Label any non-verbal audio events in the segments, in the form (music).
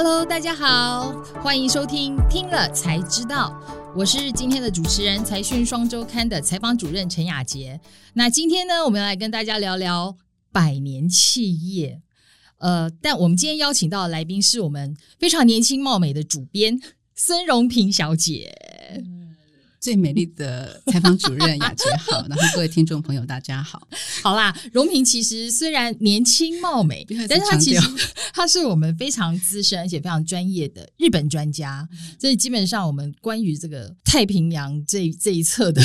Hello，大家好，欢迎收听《听了才知道》，我是今天的主持人财讯双周刊的采访主任陈雅杰。那今天呢，我们来跟大家聊聊百年企业。呃，但我们今天邀请到的来宾是我们非常年轻貌美的主编孙荣平小姐。最美丽的采访主任雅洁好，(laughs) 然后各位听众朋友大家好。好啦，荣平其实虽然年轻貌美，但是他其实他是我们非常资深而且非常专业的日本专家，所以基本上我们关于这个太平洋这这一侧的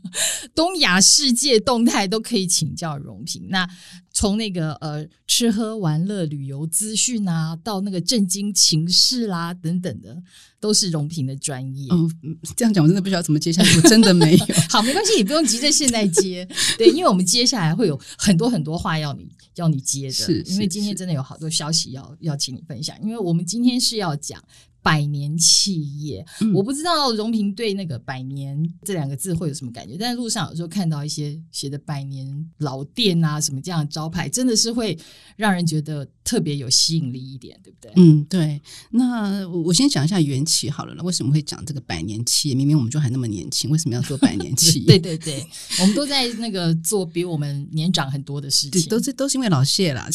(laughs) 东亚世界动态都可以请教荣平。那从那个呃吃喝玩乐、旅游资讯啊，到那个震惊情势啦等等的，都是荣平的专业。嗯，这样讲我真的不知道怎么接下去，我真的没有。好，没关系，你不用急着现在接。对，因为我们接下来会有很多很多话要你要你接的，是因为今天真的有好多消息要要请你分享，因为我们今天是要讲。百年企业，我不知道荣平对那个“百年”这两个字会有什么感觉，但是路上有时候看到一些写的“百年老店”啊，什么这样的招牌，真的是会让人觉得特别有吸引力一点，对不对？嗯，对。那我先讲一下缘起好了，为什么会讲这个百年企业？明明我们就还那么年轻，为什么要做百年企业？(laughs) 对对对，我们都在那个做比我们年长很多的事情，都是都是因为老谢啦。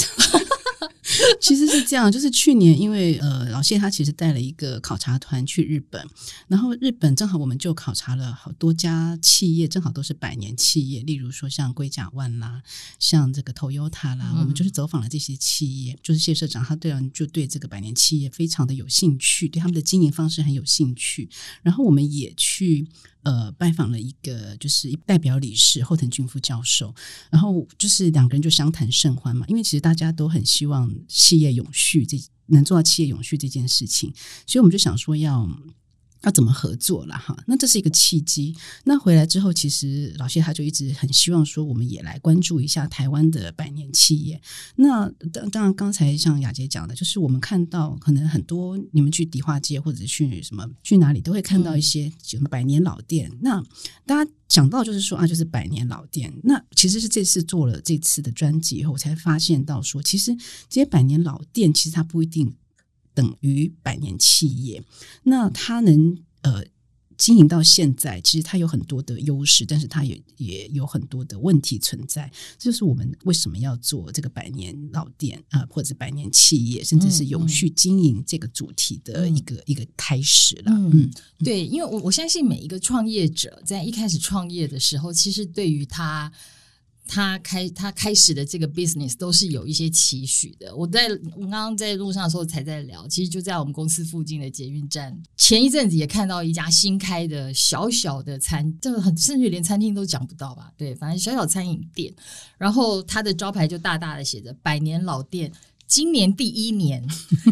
(laughs) 其实是这样，就是去年因为呃老谢他其实带了一个考察团去日本，然后日本正好我们就考察了好多家企业，正好都是百年企业，例如说像龟甲万啦，像这个 Toyota 啦，我们就是走访了这些企业，就是谢社长他对就对这个百年企业非常的有兴趣，对他们的经营方式很有兴趣，然后我们也去。呃，拜访了一个就是代表理事后藤俊夫教授，然后就是两个人就相谈甚欢嘛，因为其实大家都很希望企业永续，这能做到企业永续这件事情，所以我们就想说要。要怎么合作了哈？那这是一个契机。那回来之后，其实老谢他就一直很希望说，我们也来关注一下台湾的百年企业。那当当然，刚才像雅杰讲的，就是我们看到可能很多你们去迪化街或者去什么去哪里，都会看到一些什么百年老店。那大家讲到就是说啊，就是百年老店。那其实是这次做了这次的专辑以后，我才发现到说，其实这些百年老店其实它不一定。等于百年企业，那它能呃经营到现在，其实它有很多的优势，但是它也也有很多的问题存在。这就是我们为什么要做这个百年老店啊，或者百年企业，甚至是永续经营这个主题的一个一个开始了。嗯，对，因为我我相信每一个创业者在一开始创业的时候，其实对于他。他开他开始的这个 business 都是有一些期许的。我在我刚刚在路上的时候才在聊，其实就在我们公司附近的捷运站，前一阵子也看到一家新开的小小的餐，就很甚至连餐厅都讲不到吧？对，反正小小餐饮店，然后他的招牌就大大的写着“百年老店”。今年第一年，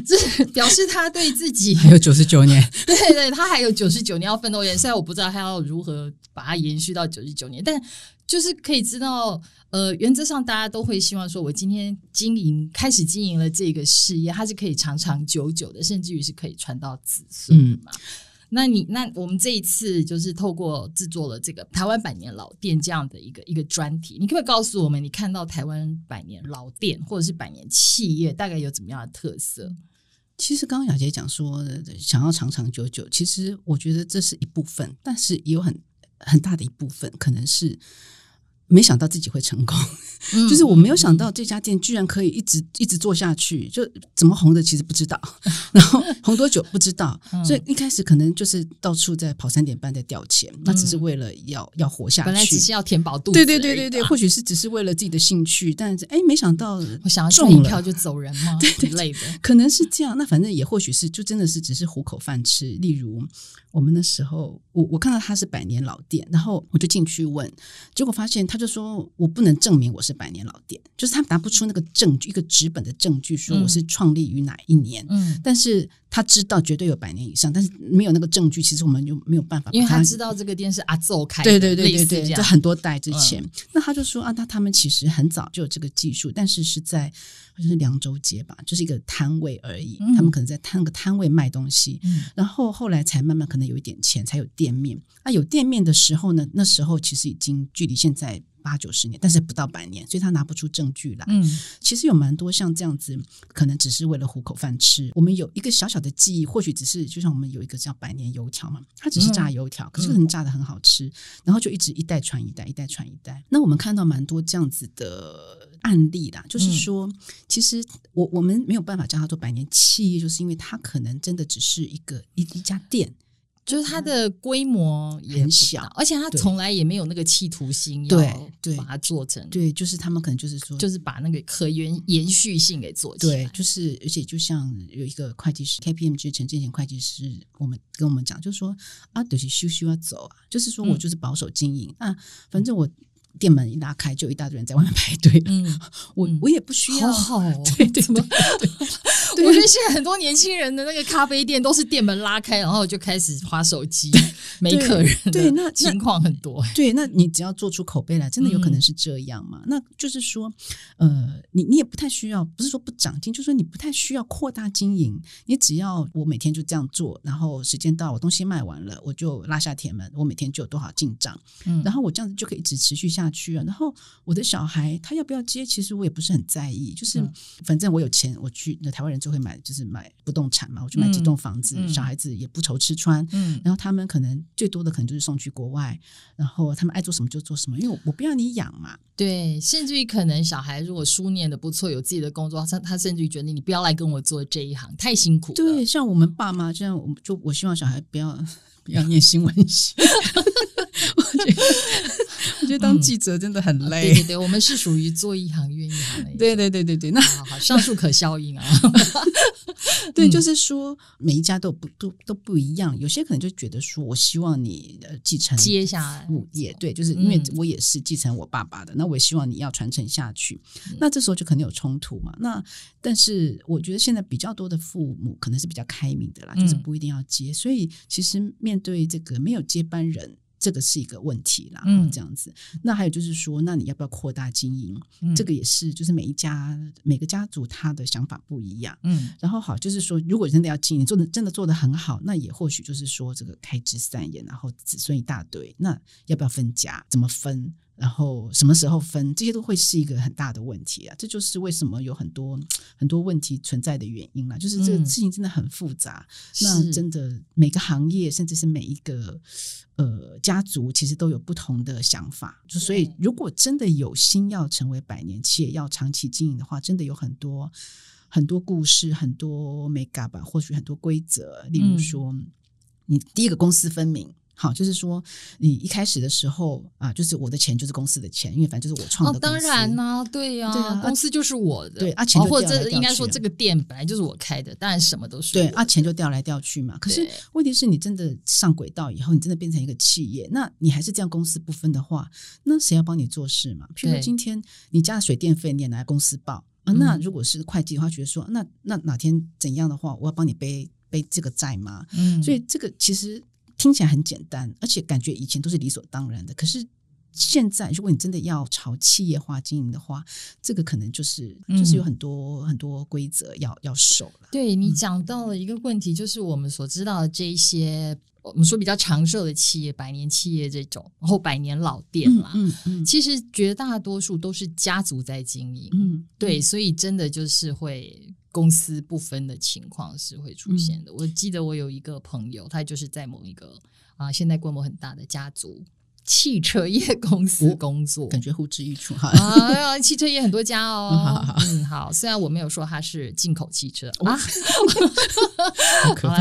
这表示他对自己还有九十九年，对对，他还有九十九年要奋斗。虽然我不知道他要如何把它延续到九十九年，但就是可以知道，呃，原则上大家都会希望说，我今天经营开始经营了这个事业，它是可以长长久久的，甚至于是可以传到子孙嘛。那你那我们这一次就是透过制作了这个台湾百年老店这样的一个一个专题，你可不可以告诉我们，你看到台湾百年老店或者是百年企业大概有怎么样的特色？其实刚刚雅杰讲说想要长长久久，其实我觉得这是一部分，但是也有很很大的一部分可能是。没想到自己会成功，就是我没有想到这家店居然可以一直一直做下去，就怎么红的其实不知道，(laughs) 然后红多久不知道，所以一开始可能就是到处在跑三点半在掉钱，那只是为了要要活下去，本来只是要填饱肚子，对对对对对，或许是只是为了自己的兴趣，但是哎，没想到我想要中一票就走人吗？(laughs) 对之类的，可能是这样，那反正也或许是就真的是只是糊口饭吃，例如。我们那时候，我我看到他是百年老店，然后我就进去问，结果发现他就说我不能证明我是百年老店，就是他拿不出那个证据，一个纸本的证据说我是创立于哪一年。嗯，但是他知道绝对有百年以上，但是没有那个证据，其实我们就没有办法。因为他知道这个店是阿奏开，对对对对对，就很多代之前，那他就说啊，那他们其实很早就有这个技术，但是是在。就是凉州街吧，就是一个摊位而已。他们可能在摊个摊位卖东西，然后后来才慢慢可能有一点钱，才有店面。那有店面的时候呢，那时候其实已经距离现在。八九十年，但是不到百年，所以他拿不出证据来。嗯其实有蛮多像这样子，可能只是为了糊口饭吃。我们有一个小小的记忆，或许只是就像我们有一个叫百年油条嘛，它只是炸油条，可是可能炸的很好吃，然后就一直一代传一代，一代传一代。那我们看到蛮多这样子的案例啦，就是说，其实我我们没有办法叫它做百年企业，就是因为它可能真的只是一个一一家店。就是它的规模也很小而且它从来也没有那个企图心，对要对把它做成，对，就是他们可能就是说，就是把那个可延延续性给做起来。对，就是而且就像有一个会计师 KPMG 陈建贤会计师，我们跟我们讲，就是说啊，就是修修要走啊，就是说我嗯就是保守经营、啊，反正我店门一拉开，就一大堆人在外面排队，嗯，我嗯我也不需要。好好哦。对对对对 (laughs) 我觉得现在很多年轻人的那个咖啡店都是店门拉开，然后就开始划手机，没客人对那那情况很多。对，那你只要做出口碑来，真的有可能是这样嘛？那就是说，呃，你你也不太需要，不是说不长进，就是说你不太需要扩大经营，你只要我每天就这样做，然后时间到，我东西卖完了，我就拉下铁门，我每天就有多少进账，嗯然后我这样子就可以一直持续下去啊。然后我的小孩他要不要接，其实我也不是很在意，就是、嗯反正我有钱，我去那台湾人就会买，就是买不动产嘛，我去买几栋房子，嗯小孩子也不愁吃穿，嗯然后他们可能最多的可能就是送去国外，然后他们爱做什么就做什么，因为我我不要你养嘛。对，甚至于可能小孩如果书念的不错，有自己的工作，他他甚至于觉得你不要来跟我做这一行，太辛苦了。对，像我们爸妈这样，我就我希望小孩不要 (laughs) 不要念新闻系。(laughs) 我觉觉得当记者真的很对累。对对，我们是属于做一行怨一行的。(laughs) 对对对对对，那好好，上述可效应啊。(laughs) 对，嗯就是说每一家都不都都不一样，有些可能就觉得说我希望你呃继承接下来物业，对，就是因为嗯我也是继承我爸爸的，那我也希望你要传承下去。嗯那这时候就可能有冲突嘛。那但是我觉得现在比较多的父母可能是比较开明的啦，就是嗯不一定要接。所以其实面对这个没有接班人。这个是一个问题啦，嗯这样子。那还有就是说，那你要不要扩大经营？嗯这个也是，就是每一家每个家族他的想法不一样。嗯然后好，就是说，如果真的要经营，做的真的做的很好，那也或许就是说，这个开枝散叶，然后子孙一大堆，那要不要分家？怎么分？然后什么时候分？这些都会是一个很大的问题啊！这就是为什么有很多很多问题存在的原因啦。就是这个嗯事情真的很复杂，那真的每个行业，甚至是每一个呃家族，其实都有不同的想法。就所以，如果真的有心要成为百年企业，要长期经营的话，真的有很多很多故事，很多 make up 吧，或许很多规则。例如嗯说，你第一个公私分明。好，就是说，你一开始的时候啊，就是我的钱就是公司的钱，因为反正就是我创哦的。当然啦、对呀、对啊公司就是我的，对啊钱就哦或调来调者应该说去这个店本来就是我开的，当然什么都是对啊，钱就调来调去嘛。可是对问题是你真的上轨道以后，你真的变成一个企业，那你还是这样公私不分的话，那谁要帮你做事嘛？譬如今天你家的水电费你也拿来公司报那如果是会计的话，觉得说那那哪天怎样的话，我要帮你背背这个债吗？嗯，所以这个其实听起来很简单，而且感觉以前都是理所当然的。可是现在，如果你真的要朝企业化经营的话，这个可能就是、嗯就是有很多很多规则要要守了。对你讲到了一个问题，就是我们所知道的这一些，我们说比较长寿的企业、百年企业这种，然后百年老店啦，嗯嗯其实绝大多数都是家族在经营。嗯，对，所以真的就是会公私不分的情况是会出现嗯的。我记得我有一个朋友，他就是在某一个啊、现在规模很大的家族汽车业公司哦工作。感觉呼之欲出哈。(laughs) 啊，汽车业很多家哦。嗯好好好嗯，好。虽然我没有说他是进口汽车、(laughs) 啊，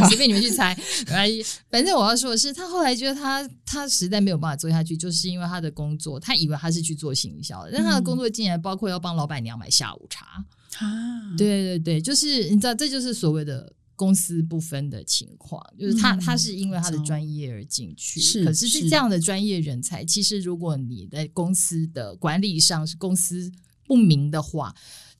随便你们去猜。没关系，反正我要说的是，他后来觉得他他实在没有办法做下去，就是因为他的工作，他以为他是去做行销的，但他的工作竟然包括要帮老板娘买下午茶。啊，对对对，就是你知道，这就是所谓的。公私不分的情况，就是他、嗯他是因为他的专业而进去，是可是是这样的专业人才，其实如果你在公司的管理上是公司不明的话，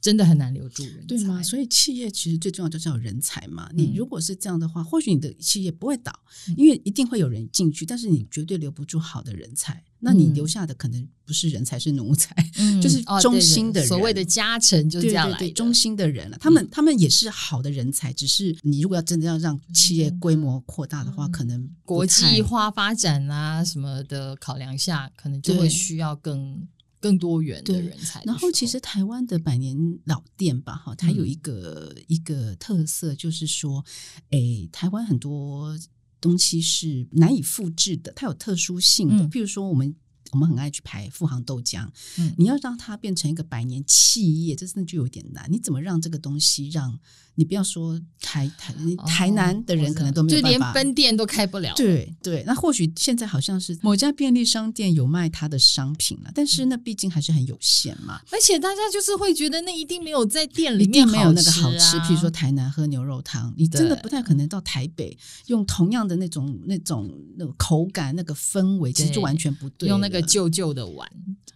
真的很难留住人才，对吗？所以企业其实最重要就是要有人才嘛。嗯你如果是这样的话，或许你的企业不会倒嗯，因为一定会有人进去，但是你绝对留不住好的人才。那你嗯留下的可能不是人才，是奴才。嗯 (laughs) 就是忠哦对对心的人所谓的加成就这样来的。嗯对对，忠心的人了，他们他们也是好的人才，只是你如果要真的要让企业规模扩大的话，嗯可能国际化发展啊什么的考量下，可能就会需要更更多元的人才的。然后其实台湾的百年老店吧，哈，它有一个、一个特色，就是说，诶，台湾很多东西是难以复制的，它有特殊性的。嗯譬如说，我们我们很爱去排富航豆浆，嗯你要让它变成一个百年企业，这真的就有点难。你怎么让这个东西让你不要说台台台南的人可能都没有哦就连办法，分店都开不了。对对，那或许现在好像是某家便利商店有卖它的商品了，但是那毕竟还是很有限嘛。而且大家就是会觉得那一定没有在店里一面定没有那个好吃吃，啊，譬如说台南喝牛肉汤，你真的不太可能到台北用同样的那种那种那种口感、那个氛围，其实就完全不对。用那个旧旧的碗，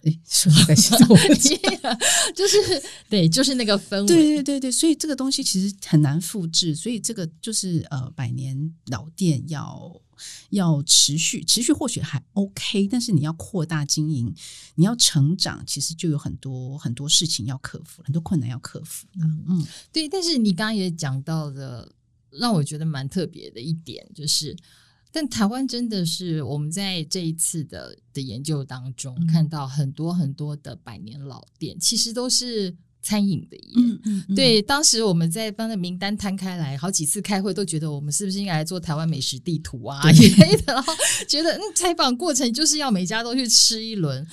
哎说实在是我就是对，就是那个氛围。对对对对，所以这个东西其实很难复制，所以这个就是呃，百年老店要要持续持续，或许还 OK，但是你要扩大经营，你要成长，其实就有很多很多事情要克服，很多困难要克服。嗯嗯对，但是你刚刚也讲到的，让我觉得蛮特别的一点就是。但台湾真的是我们在这一次的的研究当中、嗯看到很多很多的百年老店，其实都是餐饮的耶。嗯嗯，嗯，对，当时我们在帮那名单摊开来，好几次开会都觉得我们是不是应该来做台湾美食地图啊对一类的，然后觉得嗯，采访过程就是要每家都去吃一轮，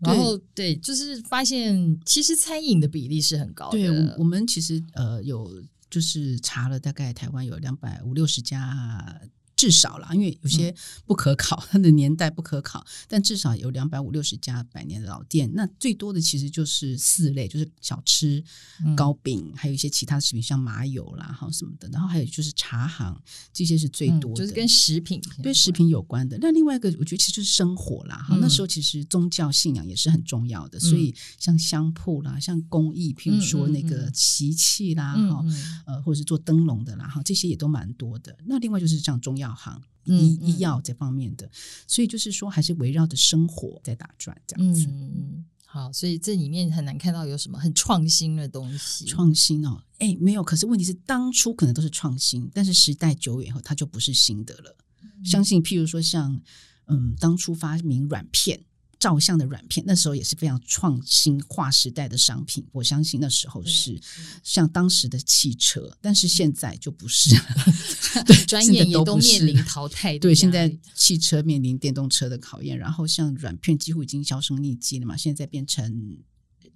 然后对，就是发现其实餐饮的比例是很高的，我们其实呃有就是查了，大概台湾有两百五六十家。至少啦，因为有些不可考，(laughs) 它的年代不可考，但至少有两百五六十家百年的老店。那最多的其实就是四类，就是小吃、嗯糕饼，还有一些其他的食品，像麻油啦，哈什么的。然后还有就是茶行，这些是最嗯多的，就是跟食品对食品有关的。那另外一个，我觉得其实就是生活啦。哈、嗯那时候其实宗教信仰也是很重要的，所以像香铺啦，像工艺，譬如说那个嗯嗯嗯漆器啦，哈、呃，或者是做灯笼的啦，哈，这些也都蛮多的。那另外就是像中药行、嗯医嗯医药这方面的，所以就是说还是围绕着生活在打转这样子。嗯，好，所以这里面很难看到有什么很创新的东西。创新哦，哎，没有。可是问题是，当初可能都是创新，但是时代久远以后，它就不是新的了。嗯相信，譬如说像，嗯，当初发明软片。照相的软片，那时候也是非常创新划时代的商品。我相信那时候是像当时的汽车，但是现在就不是了。(laughs) 对，专业也都面临淘汰对，现在汽车面临电动车的考验，然后像软片几乎已经销声匿迹了嘛，现在变成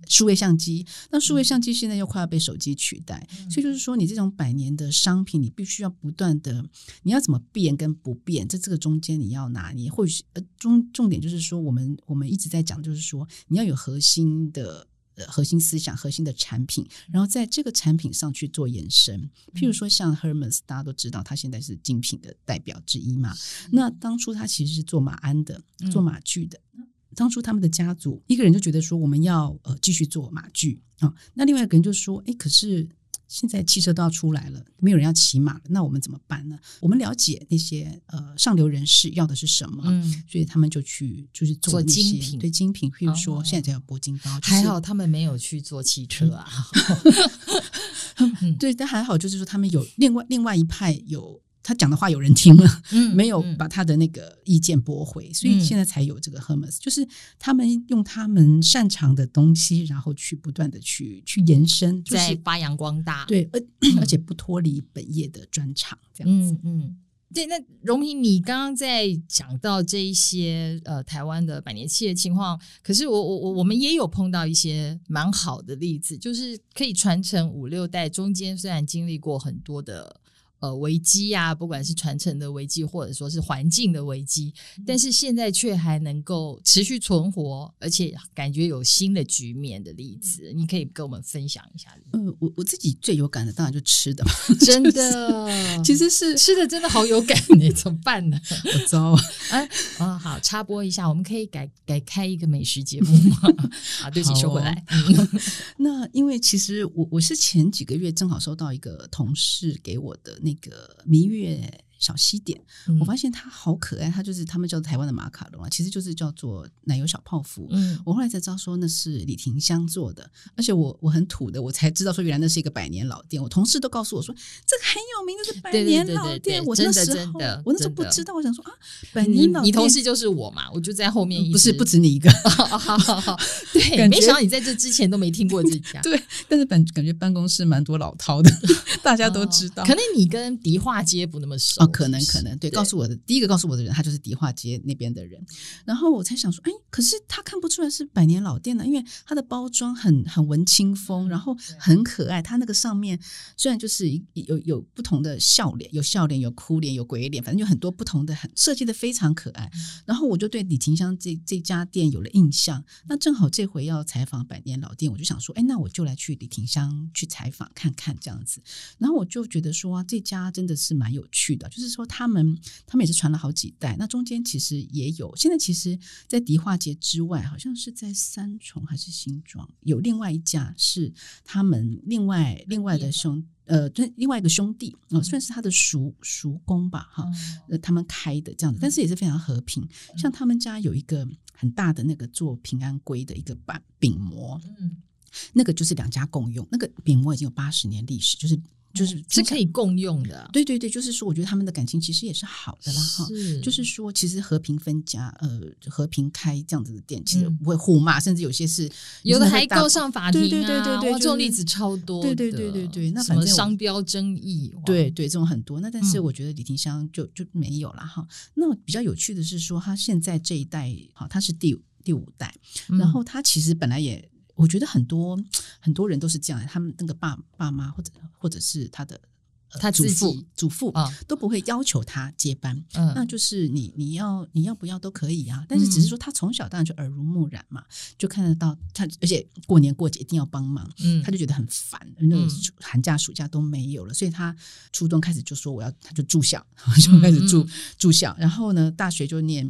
数位相机，那数位相机现在又快要被手机取代，所以就是说，你这种百年的商品，你必须要不断的，你要怎么变跟不变，在这个中间你要拿捏。或许呃，重重点就是说，我们我们一直在讲，就是说你要有核心的。呃核心思想、核心的产品，然后在这个产品上去做延伸。譬如说，像 Hermes，大家都知道，它现在是精品的代表之一嘛。那当初它其实是做马鞍的，做马具的。当初他们的家族一个人就觉得说，我们要呃继续做马具啊、那另外一个人就说，哎，可是现在汽车都要出来了，没有人要骑马了，那我们怎么办呢？我们了解那些呃上流人士要的是什么，嗯，所以他们就去就是做做那些精品对精品，譬如说哦现在才有铂金包，就是还好他们没有去做汽车啊。(laughs) (laughs) 对，但还好，就是说他们有另外另外一派有他讲的话有人听了，嗯 (laughs) 没有嗯把他的那个意见驳回，所以嗯现在才有这个 Hermes，、就是他们用他们擅长的东西，然后去不断的去去延伸，就是在发扬光大。，对，而 (clears throat) 而且不脱离本业的专长，这样子。嗯嗯。对，那荣平，你刚刚在讲到这一些呃台湾的百年企业情况，可是我我我我们也有碰到一些蛮好的例子，就是可以传承五六代，中间虽然经历过很多的呃危机啊，不管是传承的危机，或者说是环境的危机，但是现在却还能够持续存活，而且感觉有新的局面的例子，你可以跟我们分享一下。嗯，我我自己最有感的当然就吃的嘛，(laughs) 真的，其实是吃的真的好有感呢，(laughs) 怎么办呢？我糟，(laughs) 哎，啊，好，插播一下，我们可以改改开一个美食节目吗？啊，对不起，收回来。嗯那因为其实我我是前几个月正好收到一个同事给我的那个明月小西点，嗯我发现它好可爱，它就是他们叫台湾的马卡龙啊，其实就是叫做奶油小泡芙。嗯我后来才知道说那是李廷香做的，而且我我很土的，我才知道说原来那是一个百年老店。我同事都告诉我说这个很有名，这是百年对对老店。对我那真的时候真的我那时候不知道，我想说啊，百你年老店你同事就是我嘛，我就在后面不是不止你一个，(laughs) (laughs) 好好好，对，感没想到你在这之前都没听过这 (laughs) 家，对，但是本感觉办公室蛮多老饕的，大家都知道。可能你跟迪化街不那么熟哦，可能可能对，告诉我的第一个告诉我的人，他就是迪化街那边的人，然后我才想说，哎，可是他看不出来是百年老店呢，因为它的包装很很文青风，然后很可爱，它那个上面虽然就是有有不同的笑脸，有笑脸，有哭脸，有鬼脸，反正有很多不同的，很设计的非常可爱。然后我就对李廷香这这家店有了印象。那正好这回要采访百年老店，我就想说，哎，那我就来去李廷香去采访看看这样子。然后我就觉得说、啊，这家真的是蛮有趣的，就是说他们他们也是传了好几代，那中间其实也有，现在其实，在迪化街之外，好像是在三重还是新庄，有另外一家是他们另外另外的兄。呃，对，另外一个兄弟，呃，算是他的叔叔公吧，哈，呃，他们开的这样子，但是也是非常和平。像他们家有一个很大的那个做平安龟的一个板饼模，嗯，那个就是两家共用，那个饼模已经有八十年历史，就是就是是可以共用的，对对对，就是说，我觉得他们的感情其实也是好的啦，哈。就是说，其实和平分家，呃，和平开这样子的店，其实嗯不会互骂，甚至有些是 (laughs) 有的还告上法庭啊，对对对对对，这种例子超多，对对对对对那什么反正商标争议，对对，这种很多。那但是嗯我觉得李廷香就就没有了。哈。那比较有趣的是说，他现在这一代，哈，他是第第五代，嗯然后他其实本来也，我觉得很多很多人都是这样，他们那个爸爸妈或者或者是他的。呃他祖父祖父啊都不会要求他接班，嗯。那就是你你要你要不要都可以啊，但是只是说他从小当然就耳濡目染嘛，就看得到他，而且过年过节一定要帮忙，嗯他就觉得很烦，那寒假暑假都没有了，所以他初中开始就说我要，他就住校，(laughs) 就开始住、嗯。住校，然后呢，大学就念，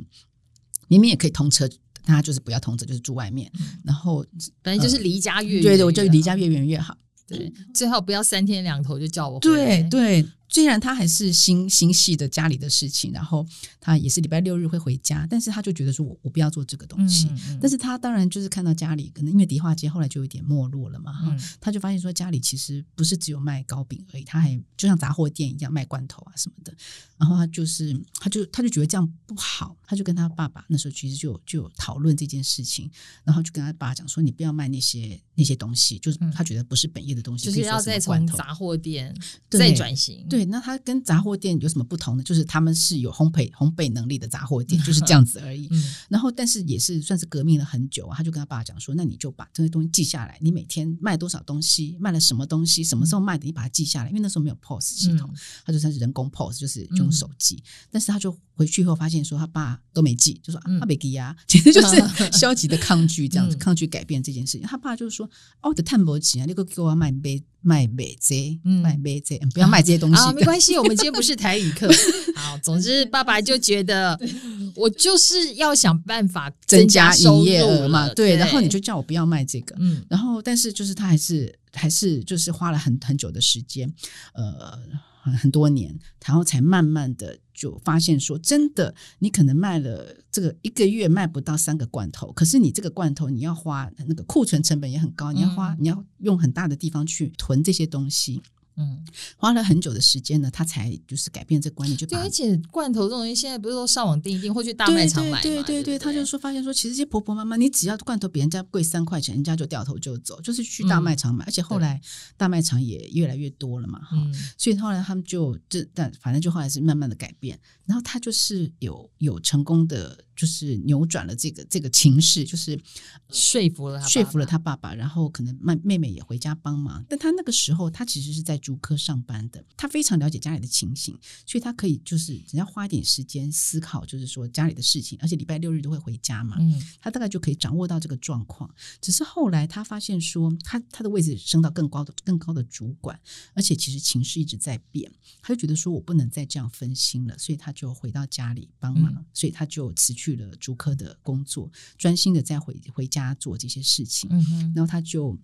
明明也可以通车，但他就是不要通知，就是住外面，然后反正就是离家越远对对，我就离家越远越好。对，最好不要三天两头就叫我对对，虽然他还是心心系的家里的事情，然后他也是礼拜六日会回家，但是他就觉得说我我不要做这个东西。嗯嗯但是他当然就是看到家里，可能因为迪化街后来就有点没落了嘛，哈、嗯他就发现说家里其实不是只有卖糕饼而已，他还就像杂货店一样卖罐头啊什么的。然后他就是，他就他就觉得这样不好，他就跟他爸爸那时候其实就就有讨论这件事情，然后就跟他爸讲说，你不要卖那些那些东西，就是嗯他觉得不是本业的东西，就是要再从杂货店对再转型，对，那它跟杂货店有什么不同呢？就是他们是有烘焙烘焙能力的杂货店，就是这样子而已。嗯 (laughs) 然后，但是也是算是革命了很久啊。他就跟他爸讲说：“那你就把这些东西记下来，你每天卖多少东西，卖了什么东西，什么时候卖的，你把它记下来。因为那时候没有 POS 系统，嗯他就算是人工 POS，就是用手记。但是他就回去以后发现说，他爸都没记，就说啊，没记啊，(laughs) 其实就是 (laughs) 消极的抗拒这样子，嗯抗拒改变这件事情。他爸就是说：哦，我的碳博钱啊，你给我给我卖杯卖杯这嗯卖杯这，嗯不要卖这些东西。没关系，我们今天不是台语课。(laughs) 好，总之爸爸就觉得我就是要想办法增加加营业额嘛，了对，然后你就叫我不要卖这个，嗯。然后但是就是他还是还是就是花了很很久的时间，呃，很很多年，然后才慢慢的就发现说，真的你可能卖了这个一个月卖不到三个罐头，可是你这个罐头你要花那个库存成本也很高，你要花、嗯。你要用很大的地方去囤这些东西。嗯，花了很久的时间呢，他才就是改变这个观念，就对，而且罐头这种东西现在不是说上网订一订，或去大卖场买嘛？对对对他就说发现说，其实这些婆婆妈妈，你只要罐头比人家贵三块钱，人家就掉头就走，就是去大卖场买，而且后来大卖场也越来越多了嘛，哈、嗯。所以后来他们就这，但反正就后来是慢慢的改变，然后他就是有有成功的，就是扭转了这个这个情势，就是说服了他，说服了。他爸爸，然后可能妹妹妹也回家帮忙。但他那个时候，他其实是在竹科上班的，他非常了解家里的情形，所以他可以就是只要花一点时间思考，就是说家里的事情，而且礼拜六日都会回家嘛，嗯他大概就可以掌握到这个状况。只是后来他发现说，他他的位置升到更高的更高的主管，而且其实情势一直在变，他就觉得说我不能再这样分心了，所以他就回到家里帮忙，嗯所以他就辞去了竹科的工作，专心的再回回家做这些事情。嗯哼，然后他就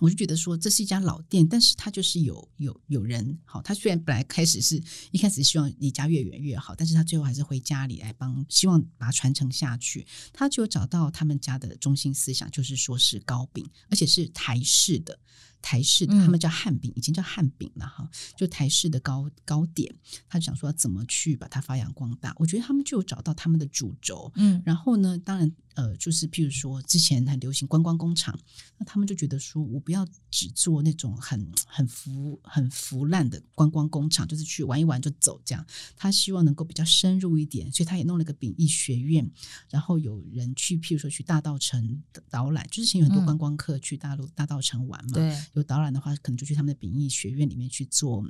我就觉得说这是一家老店，但是他就是有有有人好。他虽然本来开始是一开始希望离家越远越好，但是他最后还是回家里来帮，希望把它传承下去。他就找到他们家的中心思想，就是说是糕饼，而且是台式的。台式的，他们叫汉饼，已经叫汉饼了哈，就台式的糕糕点，他就想说怎么去把它发扬光大。我觉得他们就有找到他们的主轴，嗯，然后呢，当然。呃，就是譬如说，之前很流行观光工厂，那他们就觉得说，我不要只做那种很很腐很腐烂的观光工厂，就是去玩一玩就走这样。他希望能够比较深入一点，所以他也弄了个饼艺学院，然后有人去，譬如说去大道城导览，就之前有很多观光客去大陆大道城玩嘛，对，有导览的话，可能就去他们的秉义学院里面去做。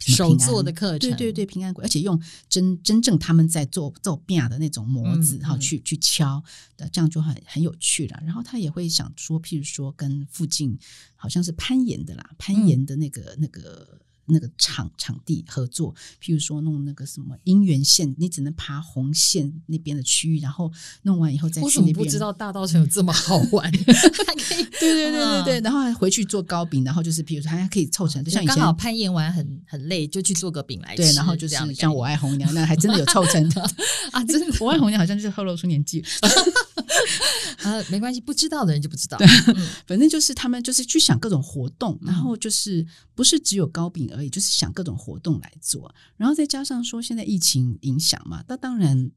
手做的课程，对对对，平安鬼，而且用真真正他们在做做饼的那种模子，哈，去去敲的，这样就很很有趣了。然后他也会想说，譬如说跟附近好像是攀岩的啦，攀岩的那个那个。那个场场地合作，譬如说弄那个什么姻缘线，你只能爬红线那边的区域，然后弄完以后再去那边。不知道大道城 (laughs) 有这么好玩？(laughs) 对对对对对，然后还回去做糕饼，然后就是譬如说还可以凑成，就像刚好攀岩完很很累，就去做个饼来吃。对，然后就是像我爱红娘，那还真的有凑成 (laughs) 的啊！真的，我爱红娘好像就是透露出年纪。呃，(laughs) 没关系，不知道的人就不知道。(laughs) 反正就是他们就是去想各种活动，然后就是不是只有糕饼而已，就是想各种活动来做，然后再加上说现在疫情影响嘛，那当然。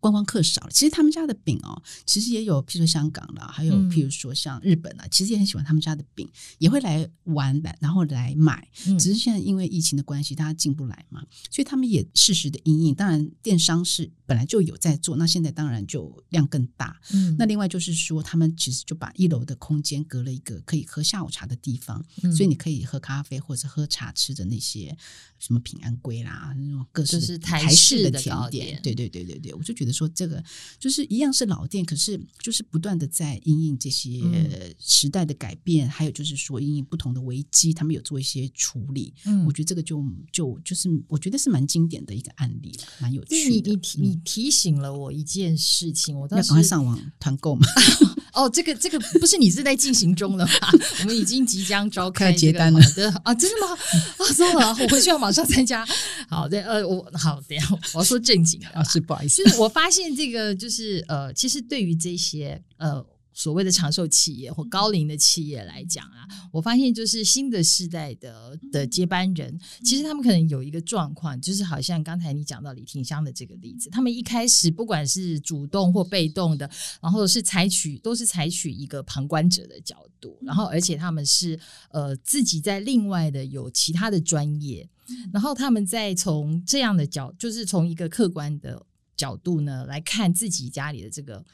观光客少了，其实他们家的饼哦，其实也有，譬如说香港啦，还有譬如说像日本啊，其实也很喜欢他们家的饼，也会来玩来，然后来买。只是现在因为疫情的关系，大家进不来嘛，所以他们也适时的应应。当然，电商是本来就有在做，那现在当然就量更大。嗯，那另外就是说，他们其实就把一楼的空间隔了一个可以喝下午茶的地方，所以你可以喝咖啡或者喝茶吃的那些什么平安龟啦，那种各式台式的甜点。对对对对对，我就觉得。说这个就是一样是老店，可是就是不断的在因应这些时代的改变，还有就是说因应不同的危机，他们有做一些处理。嗯，我觉得这个就就就是我觉得是蛮经典的一个案例，蛮有趣。你你提你提醒了我一件事情，我要赶快上网团购嘛。(laughs) 哦，这个这个不是你是在进行中了吗？(laughs) 我们已经即将召开结单了啊！真的吗？啊，糟了，我回去要马上参加。好的，呃，我好，等下我要说正经的啊，是不好意思，就是我发现这个就是呃，其实对于这些呃。所谓的长寿企业或高龄的企业来讲啊，我发现就是新的世代的的接班人，其实他们可能有一个状况，就是好像刚才你讲到李廷香的这个例子，他们一开始不管是主动或被动的，然后是采取都是采取一个旁观者的角度，然后而且他们是呃自己在另外的有其他的专业，然后他们再从这样的角，就是从一个客观的角度呢来看自己家里的这个。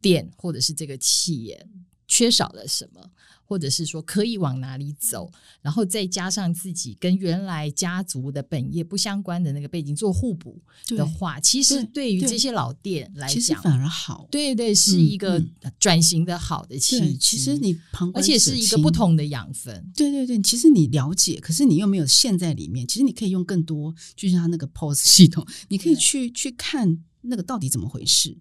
店或者是这个企业缺少了什么，或者是说可以往哪里走，然后再加上自己跟原来家族的本业不相关的那个背景做互补的话，其实对于这些老店来讲反而好。对对，是一个转型的好的契机。其实你旁而且是一个不同的养分。对对对，其实你了解，可是你又没有陷在里面。其实你可以用更多，就像他那个 POS 系统，你可以去去看。那个到底怎么回事？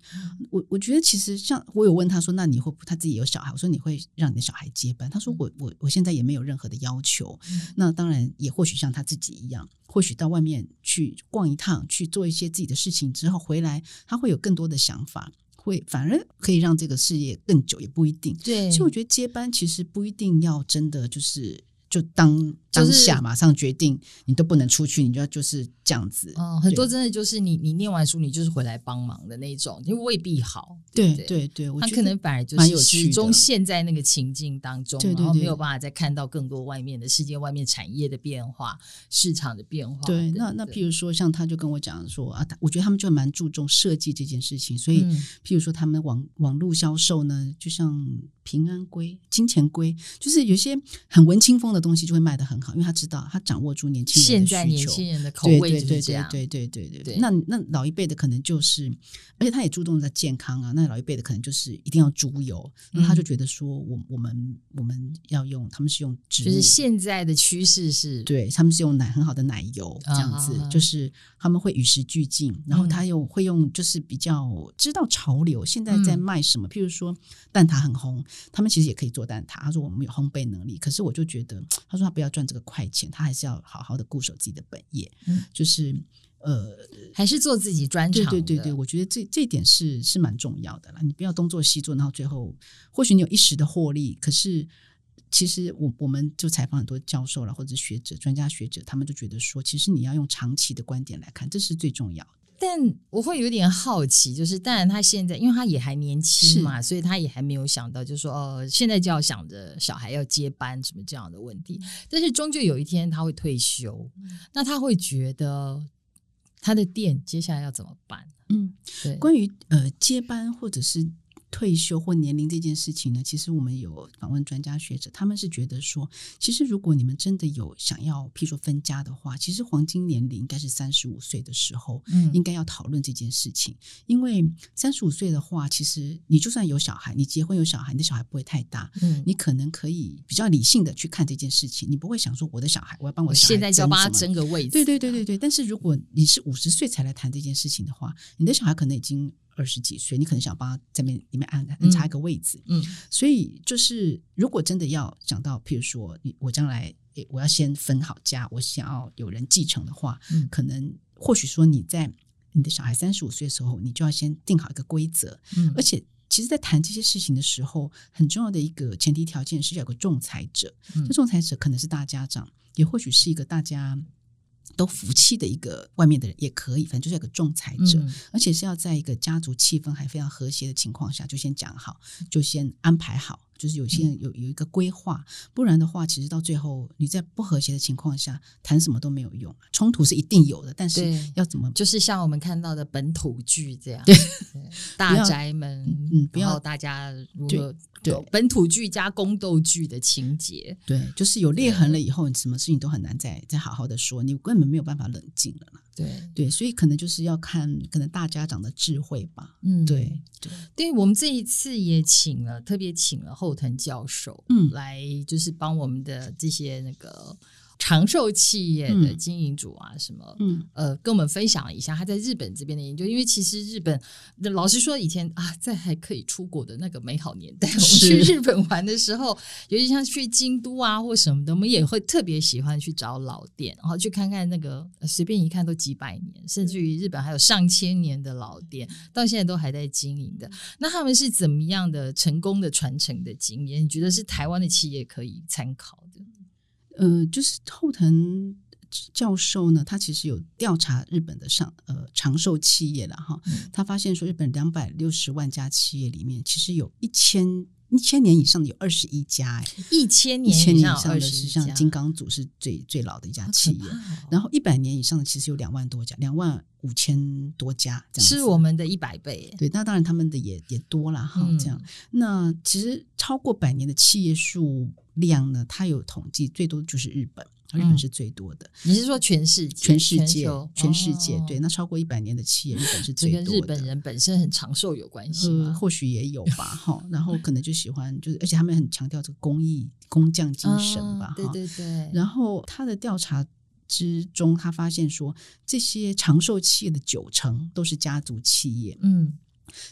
我我觉得其实像我有问他说，那你会他自己有小孩？我说你会让你的小孩接班？他说我我我现在也没有任何的要求。那当然也或许像他自己一样，或许到外面去逛一趟，去做一些自己的事情之后回来，他会有更多的想法，会反而可以让这个事业更久，也不一定。对，所以我觉得接班其实不一定要真的就是就当。当下马上决定，你都不能出去，你就要就是这样子。哦，很多真的就是你，你念完书，你就是回来帮忙的那种，就未必好。对对对，他可能反而就是始终陷在那个情境当中，然后没有办法再看到更多外面的世界、外面产业的变化、市场的变化。对，那那譬如说，像他就跟我讲说啊，我觉得他们就蛮注重设计这件事情，所以譬如说他们网网络销售呢，就像平安龟、金钱龟，就是有些很文青风的东西就会卖的很。很好，因为他知道他掌握住年轻人现的需求。在年轻人的口味对对对。对对对对对那那老一辈的可能就是，而且他也注重在健康啊。那老一辈的可能就是一定要猪油，那他就觉得说，我我们我们要用，他们是用植物，就是现在的趋势是，对他们是用奶很好的奶油这样子，就是他们会与时俱进，然后他又会用就是比较知道潮流，现在在卖什么，譬如说蛋挞很红，他们其实也可以做蛋挞。他说我们有烘焙能力，可是我就觉得，他说他不要赚这个快钱，他还是要好好的固守自己的本业，嗯就是呃，还是做自己专对长对。对对对，我觉得这这一点是是蛮重要的啦。你不要东做西做，然后最后或许你有一时的获利，可是其实我我们就采访很多教授了或者学者、专家学者，他们就觉得说，其实你要用长期的观点来看，这是最重要的。但我会有点好奇，就是当然他现在因为他也还年轻嘛，所以他也还没有想到，就是说哦，现在就要想着小孩要接班什么这样的问题。但是终究有一天他会退休，那他会觉得他的店接下来要怎么办？嗯，对，关于呃接班或者是退休或年龄这件事情呢，其实我们有访问专家学者，他们是觉得说，其实如果你们真的有想要，譬如说分家的话，其实黄金年龄应该是三十五岁的时候，嗯。应该要讨论这件事情。因为三十五岁的话，其实你就算有小孩，你结婚有小孩，你的小孩不会太大，嗯，你可能可以比较理性的去看这件事情，你不会想说我的小孩，我要帮我现在就要帮他争个位置，对对对对对，但是如果你是五十岁才来谈这件事情的话，你的小孩可能已经二十几岁，你可能想帮他在面里面安安插一个位置，嗯所以就是如果真的要讲到，譬如说你我将来诶我要先分好家，我想要有人继承的话，嗯可能或许说你在你的小孩三十五岁的时候，你就要先定好一个规则，嗯而且。其实，在谈这些事情的时候，很重要的一个前提条件是要有个仲裁者。嗯这仲裁者可能是大家长，也或许是一个大家都服气的一个外面的人，也可以，反正就是有个仲裁者，嗯。而且是要在一个家族气氛还非常和谐的情况下，就先讲好，就先安排好，就是有些嗯人有有一个规划，不然的话，其实到最后你在不和谐的情况下谈什么都没有用，冲突是一定有的，但是要怎么就是像我们看到的本土剧这样，对对 (laughs) 大宅门，嗯不要大家如对何对本土剧加宫斗剧的情节，对，就是有裂痕了以后，你什么事情都很难再再好好的说，你根本没有办法冷静了啦。对，对，所以可能就是要看可能大家长的智慧吧。嗯，对，对，对，我们这一次也请了，特别请了后藤教授，嗯来就是帮我们的这些那个长寿企业的嗯经营主啊，什么。嗯呃，跟我们分享一下他在日本这边的研究，因为其实日本，老实说，以前啊，在还可以出国的那个美好年代，我们去日本玩的时候，尤其像去京都啊或什么的，我们也会特别喜欢去找老店，然后去看看那个，呃随便一看都几百年，甚至于日本还有上千年的老店，到现在都还在经营的。那他们是怎么样的成功的传承的经验？你觉得是台湾的企业可以参考的？呃，就是后藤教授呢，他其实有调查日本的上呃长寿企业了哈，嗯他发现说日本两百六十万家企业里面，其实有一千一千年以上的有二十一家，哎，一千年以上的是像金刚组是最最老的一家企业，然然后一百年以上的其实有两万多家，两万五千多家这样。是我们的一百倍。对，那当然他们的也也多了哈，嗯这样。那其实超过百年的企业数量呢，它有统计最多就是日本，日本嗯是最多的，你是说全世界？全世界球全世界、哦对。那超过一百年的企业，日本是最多的。跟日本人本身很长寿有关系呃，吗？或许也有吧，(laughs) 哈。然后可能就喜欢，就是而且他们很强调这个工艺工匠精神吧，啊对。对对。然后他的调查之中，他发现说，这些长寿企业的九成都是家族企业，嗯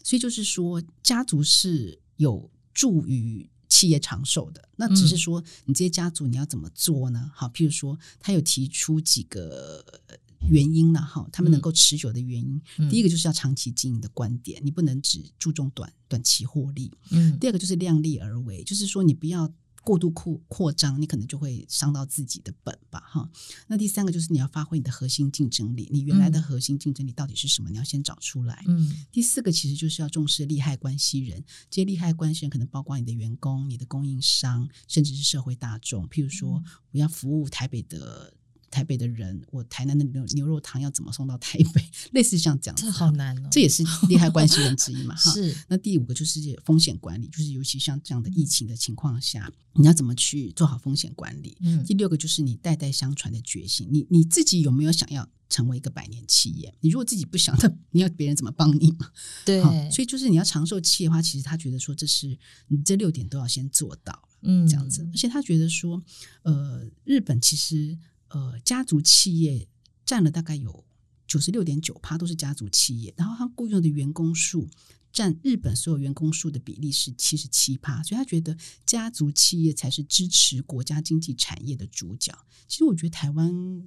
所以就是说，家族是有助于企业长寿的。那只是嗯说，你这些家族你要怎么做呢？好，譬如说，他有提出几个呃原因呢哈，他们能够持久的原因。嗯第一个就是要长期经营的观点，你不能只注重短短期获利。嗯第二个就是量力而为，就是说你不要。过度扩扩张，你可能就会伤到自己的本吧，哈。那第三个就是你要发挥你的核心竞争力，你原来的嗯核心竞争力到底是什么？你要先找出来。嗯第四个其实就是要重视利害关系人，这些利害关系人可能包括你的员工、你的供应商，甚至是社会大众。譬如说，我要服务台北的。台台北的人，我台南的牛牛肉汤要怎么送到台北？(laughs) 类似像这样子，这好难哦。这也是利害关系人之一嘛。哈。(laughs) 是。那第五个就是风险管理，就是尤其像这样的疫情的情况下，你要怎么去做好风险管理？嗯第六个就是你代代相传的决心，你你自己有没有想要成为一个百年企业？你如果自己不想，那你要别人怎么帮你嘛？对，所以就是你要长寿企业的话，其实他觉得说这是你这六点都要先做到。嗯这样子，而且他觉得说，呃，日本其实呃家族企业占了大概有九十六点九趴都是家族企业，然后他雇佣的员工数占日本所有员工数的比例是七十七趴，所以他觉得家族企业才是支持国家经济产业的主角。其实我觉得台湾。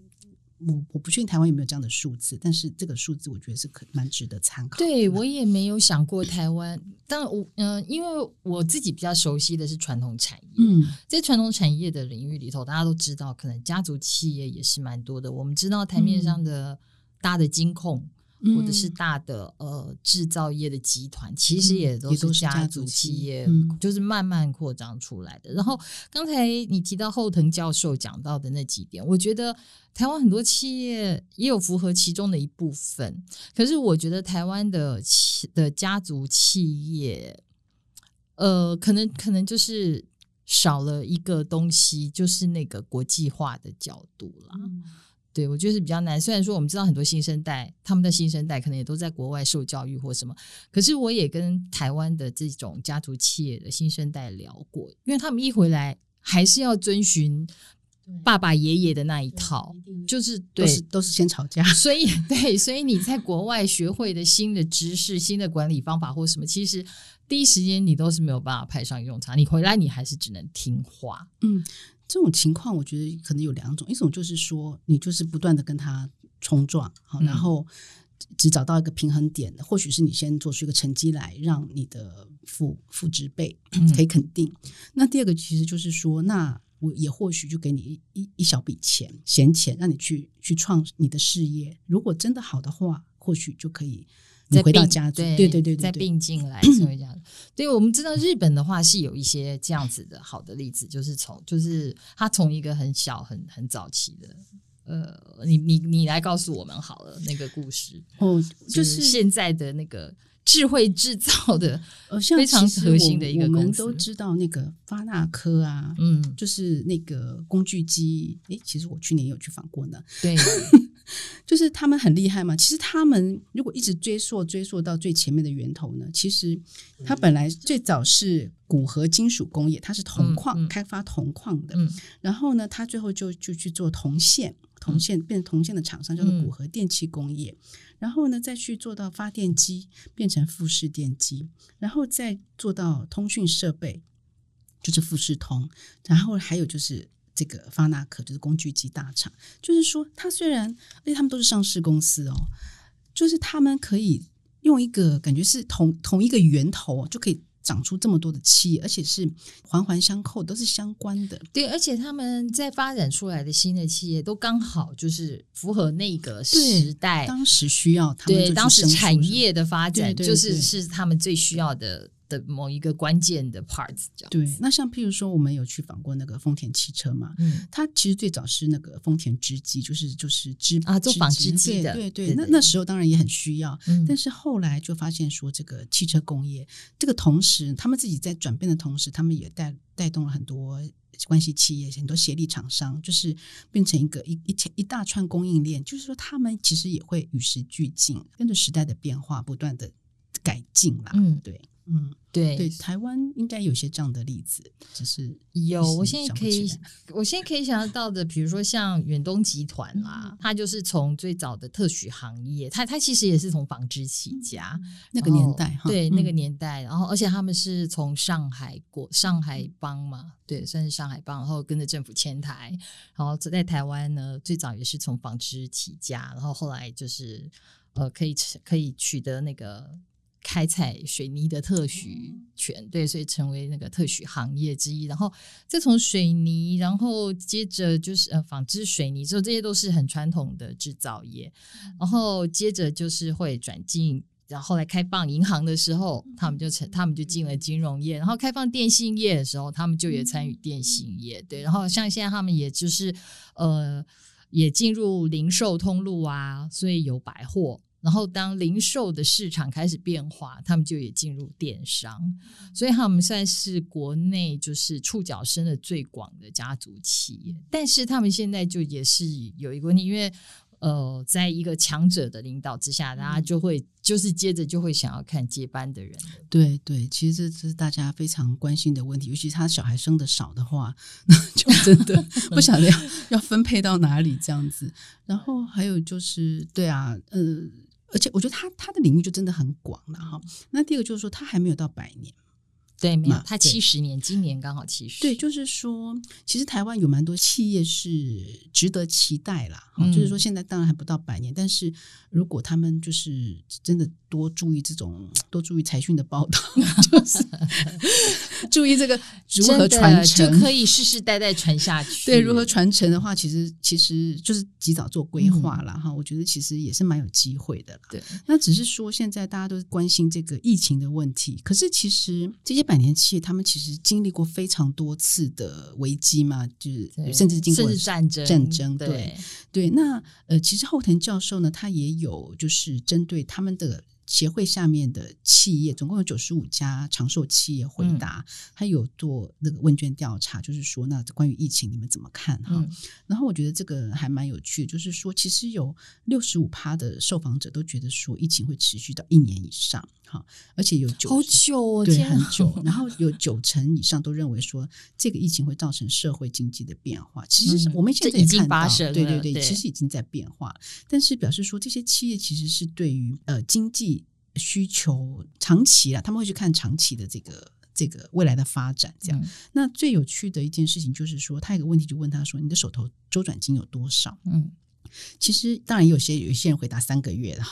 我我不确定台湾有没有这样的数字，但是这个数字我觉得是可蛮值得参考。对我也没有想过台湾，但我嗯、呃因为我自己比较熟悉的是传统产业，嗯在传统产业的领域里头，大家都知道，可能家族企业也是蛮多的。我们知道台面上的大的金控。嗯或者是大的呃制造业的集团，其实也都是是家家族族企企业，嗯就是慢慢扩张出来的。然后刚才你提到后藤教授讲到的那几点，我觉得台湾很多企业也有符合其中的一部分，可是我觉得台湾的企的家族企业，呃，可能可能就是少了一个东西，就是那个国际化的角度啦。对，我觉得是比较难。虽然说我们知道很多新生代，他们的新生代可能也都在国外受教育或什么，可是我也跟台湾的这种家族企业的新生代聊过，因为他们一回来还是要遵循爸爸爷爷的那一套，就是都对是都是先吵架。所以 (laughs) 对，所以你在国外学会的新的知识、新的管理方法或什么，其实第一时间你都是没有办法派上用场。你回来，你还是只能听话。嗯，这种情况我觉得可能有两种，一种就是说你就是不断的跟他冲撞，然后只找到一个平衡点，或许是你先做出一个成绩来，让你的父父职辈嗯可以肯定。那第二个其实就是说，那我也或许就给你一一一小笔钱闲钱，让你去去创你的事业。如果真的好的话，或许就可以你再回到家族，对对对再并进来 (clears throat) 所以这样。对，我们知道日本的话是有一些这样子的好的例子，就是从就是他从一个很小很很早期的。呃，你你你来告诉我们好了那个故事，哦，就就是是现在的那个智慧制造的，(laughs) 呃，非常核心的一个我，我们都知道那个发那科啊，嗯，就是那个工具机，诶，其实我去年有去访过呢。(laughs) 对，就是他们很厉害嘛。其实他们如果一直追溯追溯到最前面的源头呢，其实它本来最早是钴合金属工业，它是铜矿、嗯嗯开发铜矿的。嗯然后呢，它最后就就去做铜线，铜线变成铜线的厂商叫做嗯钴合电器工业。然后呢，再去做到发电机，变成富士电机，然后再做到通讯设备，就是富士通。然后还有就是这个发那可，就是工具机大厂。就是说，它虽然，而且他们都是上市公司哦，就是他们可以用一个感觉是同同一个源头哦就可以长出这么多的企业，而且是环环相扣，都是相关的。对，而且他们在发展出来的新的企业都刚好就是符合那个对时代，当时需要他们当时产业的发展，对对就是对是他们最需要的的某一个关键的 parts，这样。对，那像譬如说，我们有去访过那个丰田汽车嘛，嗯，它其实最早是那个丰田织机，就是就是织啊做纺织机机的对对对对那那时候当然也很需要，嗯但是后来就发现说，这个汽车工业这个同时，他们自己在转变的同时，他们也带带动了很多关系企业、很多协力厂商，就是变成一个一一一大串供应链。就是说，他们其实也会与时俱进，跟着时代的变化不断的改进啦。嗯对，嗯，对对，台湾应该有些这样的例子，只是有，我现在可以我现在可以想得到的，比如说像远东集团嗯啦，它就是从最早的特许行业，它它其实也是从纺织起家，那个年代哈，对、那个嗯年代，然后而且他们是从上海过上海帮嘛，对，算是上海帮，然后跟着政府迁台，然后在台湾呢，最早也是从纺织起家，然后后来就是呃可以可以取得那个。开采水泥的特许权，对，所以成为那个特许行业之一。然后再从水泥，然后接着就是呃纺织水泥之后，这些都是很传统的制造业。然后接着就是会转进，然后后来开放银行的时候，他们就成他们就进了金融业，然后开放电信业的时候，他们就也参与电信业，对。然后像现在他们也就是呃。也进入零售通路啊，所以有百货。然后当零售的市场开始变化，他们就也进入电商，所以他们算是国内就是触角伸的最广的家族企业。但是他们现在就也是有一个问题，因为呃，在一个强者的领导之下，大家就会就是接着就会想要看接班的人。对对，其实这是大家非常关心的问题，尤其是他小孩生的少的话，那就真的 (laughs) 不晓得要要分配到哪里这样子。然后还有就是，对啊，呃。而且我觉得他他的领域就真的很广了哈。那第二个就是说，他还没有到百年，对，没有他七十年，今年刚好七十。对，就是说，其实台湾有蛮多企业是值得期待啦。就是说，现在当然还不到百年，但是如果他们就是真的多注意这种，多注意财讯的报道，(laughs) 就是 (laughs) 注意这个如何传承，就可以世世代代传下去。(laughs) 对，如何传承的话，其实其实就是及早做规划嗯了哈。我觉得其实也是蛮有机会的啦。对，那只是说现在大家都关心这个疫情的问题，可是其实这些百年企业他们其实经历过非常多次的危机嘛，就是甚至经过甚至战争，战争对对对。那呃，其实后藤教授呢，他也有就是针对他们的。协会下面的企业总共有九十五家长寿企业回答，他有做那个问卷调查，就是说那关于疫情你们怎么看哈？嗯然后我觉得这个还蛮有趣的，就是说其实有六十五趴的受访者都觉得说疫情会持续到一年以上，哈，而且有九好久哦，对，很久。然后有九成以上都认为说，这个疫情会造成社会经济的变化。其实我们现在这已经也看到，发生对对对，对其实已经在变化。但是表示说，这些企业其实是对于呃经济需求长期啊，他们会去看长期的这个。这个未来的发展，这样、嗯那最有趣的一件事情就是说，他有个问题就问他说：“你的手头周转金有多少？”嗯其实当然有些有一些人回答三个月的，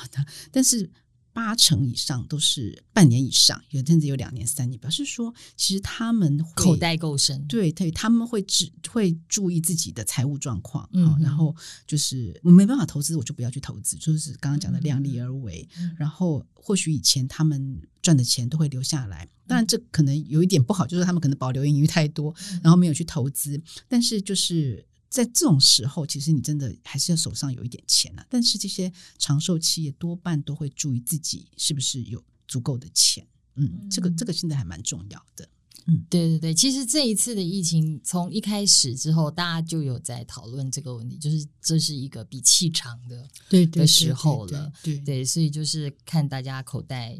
但是八成以上都是半年以上，有甚至有两年、三年，表示说其实他们会口袋够深，对对，他们会只会注意自己的财务状况，然后就是我没办法投资，我就不要去投资，就是刚刚讲的量力而为。嗯然后或许以前他们赚的钱都会留下来，当然这可能有一点不好，就是他们可能保留盈余太多，嗯然后没有去投资。但是就是在这种时候，其实你真的还是要手上有一点钱啊。但是这些长寿企业多半都会注意自己是不是有足够的钱，嗯，这个嗯这个现在还蛮重要的。嗯对对对，其实这一次的疫情从一开始之后，大家就有在讨论这个问题，就是这是一个比气长的，对的时候了，对对，所以就是看大家口袋，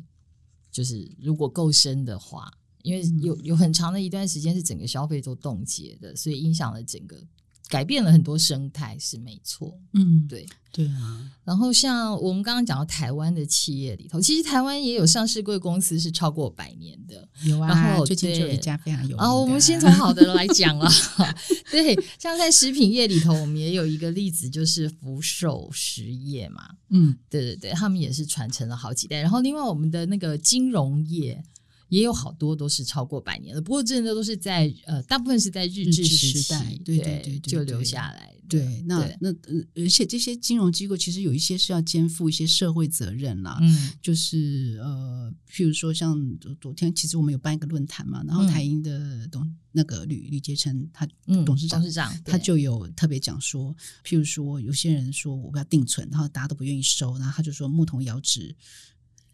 就是如果够深的话，因为有有很长的一段时间是整个消费都冻结的，所以影响了整个。改变了很多生态是没错，嗯，对。对啊，然后像我们刚刚讲到台湾的企业里头，其实台湾也有上市贵公司是超过百年的，有啊，然后最近就一家非常有名的啊，我们先从好的来讲了。(laughs) 对，像在食品业里头，我们也有一个例子，就是福寿实业嘛。嗯对对对，他们也是传承了好几代。然后另外我们的那个金融业。也有好多都是超过百年的，不过真的都是在呃，大部分是在日治时期代对对对对就留下来。对，那对那呃，而且这些金融机构其实有一些是要肩负一些社会责任啦，嗯就是呃，譬如说像昨昨天，其实我们有办一个论坛嘛，然后嗯台银的董那个吕吕杰成他嗯，董事长董事长他就有特别讲说，譬如说有些人说我不要定存，然后大家都不愿意收，然后他就说牧童遥指。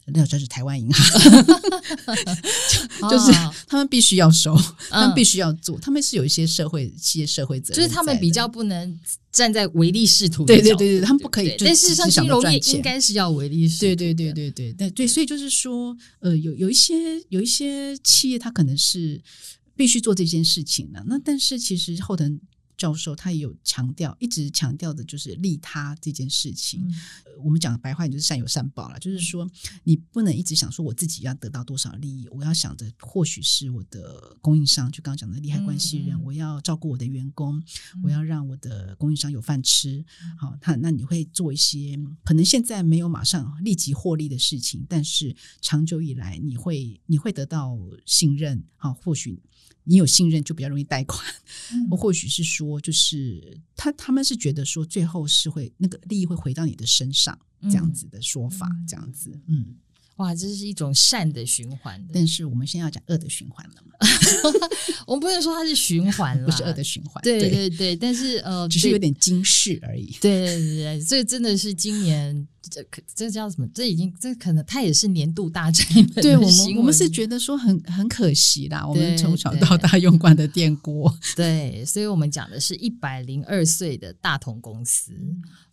那这是台湾银行，(laughs) 就是哦他们必须要收，他们必嗯须要做，他们是有一些社会企业社会责任，就是他们比较不能站在唯利是图对对对对他们不可以但事实上金融业应该是要唯利是图对。对对对对对对，所以就是说，呃，有有一些有一些企业，它可能是必须做这件事情的。那但是其实后藤教授他也有强调，一直强调的就是利他这件事情。嗯呃我们讲白话，就是善有善报了，就是说你不能一直想说我自己要得到多少利益，我要想着或许是我的供应商，就刚刚讲的利害关系人，嗯嗯我要照顾我的员工，我要让我的供应商有饭吃。好，他那你会做一些可能现在没有马上立即获利的事情，但是长久以来你会你会得到信任。好，或许你有信任就比较容易贷款，嗯。或或许是说就是他他们是觉得说最后是会那个利益会回到你的身上这样子的说法，嗯这样子，嗯哇，这是一种善的循环的。但是我们现在要讲恶的循环了嘛？(laughs) 我们不能说它是循环了，(laughs) 不是恶的循环。对对对，但是呃，只是有点惊世而已。对对对对，这真的是今年这可这叫什么？这已经这可能它也是年度大战。对我们我们是觉得说很很可惜啦，我们从小到大用惯的电锅。(laughs) 对，所以我们讲的是一百零二岁的大同公司。